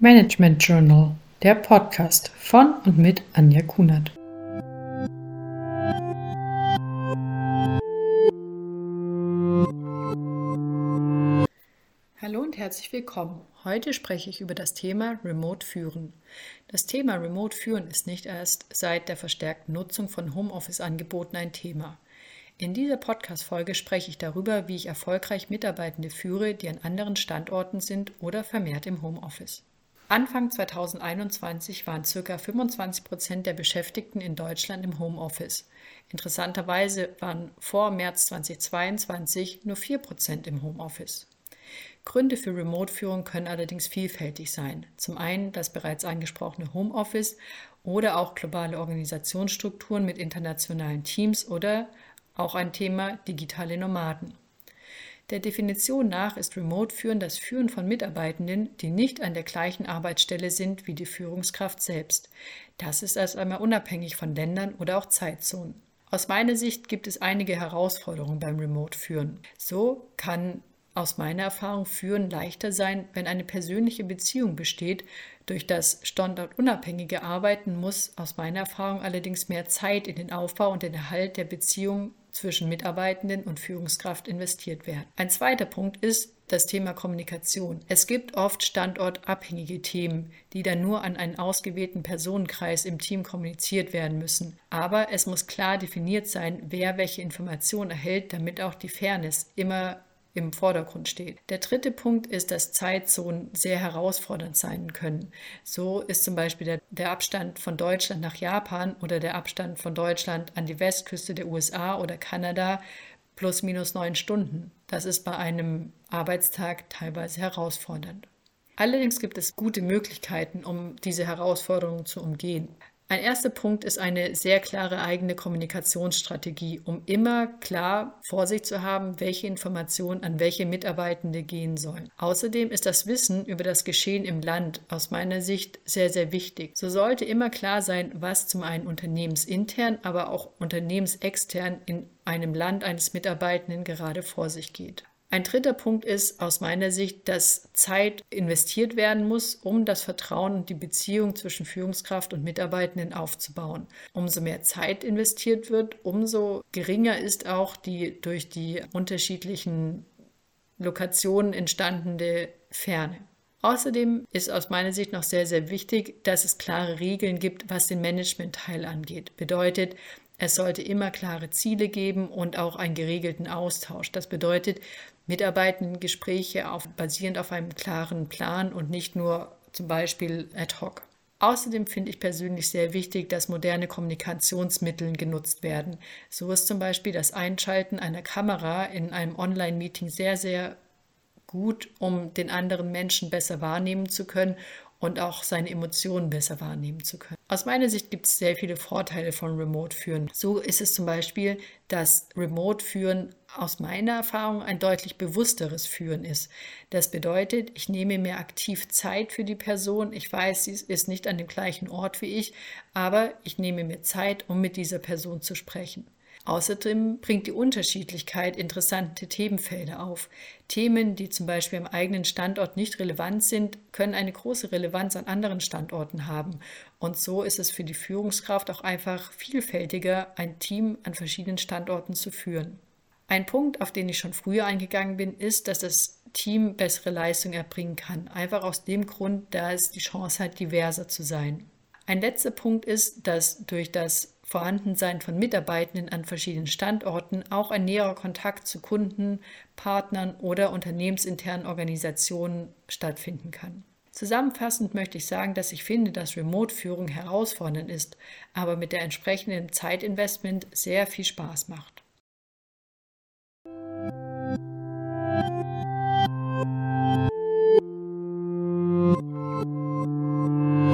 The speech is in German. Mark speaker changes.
Speaker 1: Management Journal, der Podcast von und mit Anja Kunert. Hallo und herzlich willkommen. Heute spreche ich über das Thema Remote Führen. Das Thema Remote Führen ist nicht erst seit der verstärkten Nutzung von Homeoffice-Angeboten ein Thema. In dieser Podcast-Folge spreche ich darüber, wie ich erfolgreich Mitarbeitende führe, die an anderen Standorten sind oder vermehrt im Homeoffice. Anfang 2021 waren ca. 25 Prozent der Beschäftigten in Deutschland im Homeoffice. Interessanterweise waren vor März 2022 nur 4 Prozent im Homeoffice. Gründe für Remote-Führung können allerdings vielfältig sein. Zum einen das bereits angesprochene Homeoffice oder auch globale Organisationsstrukturen mit internationalen Teams oder auch ein Thema digitale Nomaden. Der Definition nach ist Remote-Führen das Führen von Mitarbeitenden, die nicht an der gleichen Arbeitsstelle sind wie die Führungskraft selbst. Das ist erst einmal unabhängig von Ländern oder auch Zeitzonen. Aus meiner Sicht gibt es einige Herausforderungen beim Remote-Führen. So kann aus meiner Erfahrung Führen leichter sein, wenn eine persönliche Beziehung besteht. Durch das standortunabhängige Arbeiten muss aus meiner Erfahrung allerdings mehr Zeit in den Aufbau und den Erhalt der Beziehung zwischen Mitarbeitenden und Führungskraft investiert werden. Ein zweiter Punkt ist das Thema Kommunikation. Es gibt oft standortabhängige Themen, die dann nur an einen ausgewählten Personenkreis im Team kommuniziert werden müssen. Aber es muss klar definiert sein, wer welche Informationen erhält, damit auch die Fairness immer im Vordergrund steht. Der dritte Punkt ist, dass Zeitzonen sehr herausfordernd sein können. So ist zum Beispiel der, der, Abstand von Deutschland nach Japan oder der Abstand von Deutschland an die Westküste der USA oder Kanada plus minus neun Stunden. Das ist bei einem Arbeitstag teilweise herausfordernd. Allerdings gibt es gute Möglichkeiten, um diese Herausforderungen zu umgehen. Ein erster Punkt ist eine sehr klare eigene Kommunikationsstrategie, um immer klar vor sich zu haben, welche Informationen an welche Mitarbeitende gehen sollen. Außerdem ist das Wissen über das Geschehen im Land aus meiner Sicht sehr, sehr wichtig. So sollte immer klar sein, was zum einen unternehmensintern, aber auch unternehmensextern in einem Land eines Mitarbeitenden gerade vor sich geht. Ein dritter Punkt ist aus meiner Sicht, dass Zeit investiert werden muss, um das Vertrauen und die Beziehung zwischen Führungskraft und Mitarbeitenden aufzubauen. Umso mehr Zeit investiert wird, umso geringer ist auch die durch die unterschiedlichen Lokationen entstandene Ferne. Außerdem ist aus meiner Sicht noch sehr, sehr wichtig, dass es klare Regeln gibt, was den Management-Teil angeht. Bedeutet, es sollte immer klare Ziele geben und auch einen geregelten Austausch. Das bedeutet, Mitarbeitendengespräche auf, basierend auf einem klaren Plan und nicht nur zum Beispiel ad hoc. Außerdem finde ich persönlich sehr wichtig, dass moderne Kommunikationsmittel genutzt werden. So ist zum Beispiel das Einschalten einer Kamera in einem Online-Meeting sehr, sehr gut, um den anderen Menschen besser wahrnehmen zu können und auch seine Emotionen besser wahrnehmen zu können. Aus meiner Sicht gibt es sehr viele Vorteile von Remote-Führen. So ist es zum Beispiel, dass Remote-Führen aus meiner Erfahrung ein deutlich bewussteres Führen ist. Das bedeutet, ich nehme mir aktiv Zeit für die Person. Ich weiß, sie ist nicht an dem gleichen Ort wie ich, aber ich nehme mir Zeit, um mit dieser Person zu sprechen. Außerdem bringt die Unterschiedlichkeit interessante Themenfelder auf. Themen, die zum Beispiel am eigenen Standort nicht relevant sind, können eine große Relevanz an anderen Standorten haben. Und so ist es für die Führungskraft auch einfach vielfältiger, ein Team an verschiedenen Standorten zu führen. Ein Punkt, auf den ich schon früher eingegangen bin, ist, dass das Team bessere Leistung erbringen kann. Einfach aus dem Grund, da es die Chance hat, diverser zu sein. Ein letzter Punkt ist, dass durch das Vorhandensein von Mitarbeitenden an verschiedenen Standorten auch ein näherer Kontakt zu Kunden, Partnern oder unternehmensinternen Organisationen stattfinden kann. Zusammenfassend möchte ich sagen, dass ich finde, dass Remote-Führung herausfordernd ist, aber mit der entsprechenden Zeitinvestment sehr viel Spaß macht.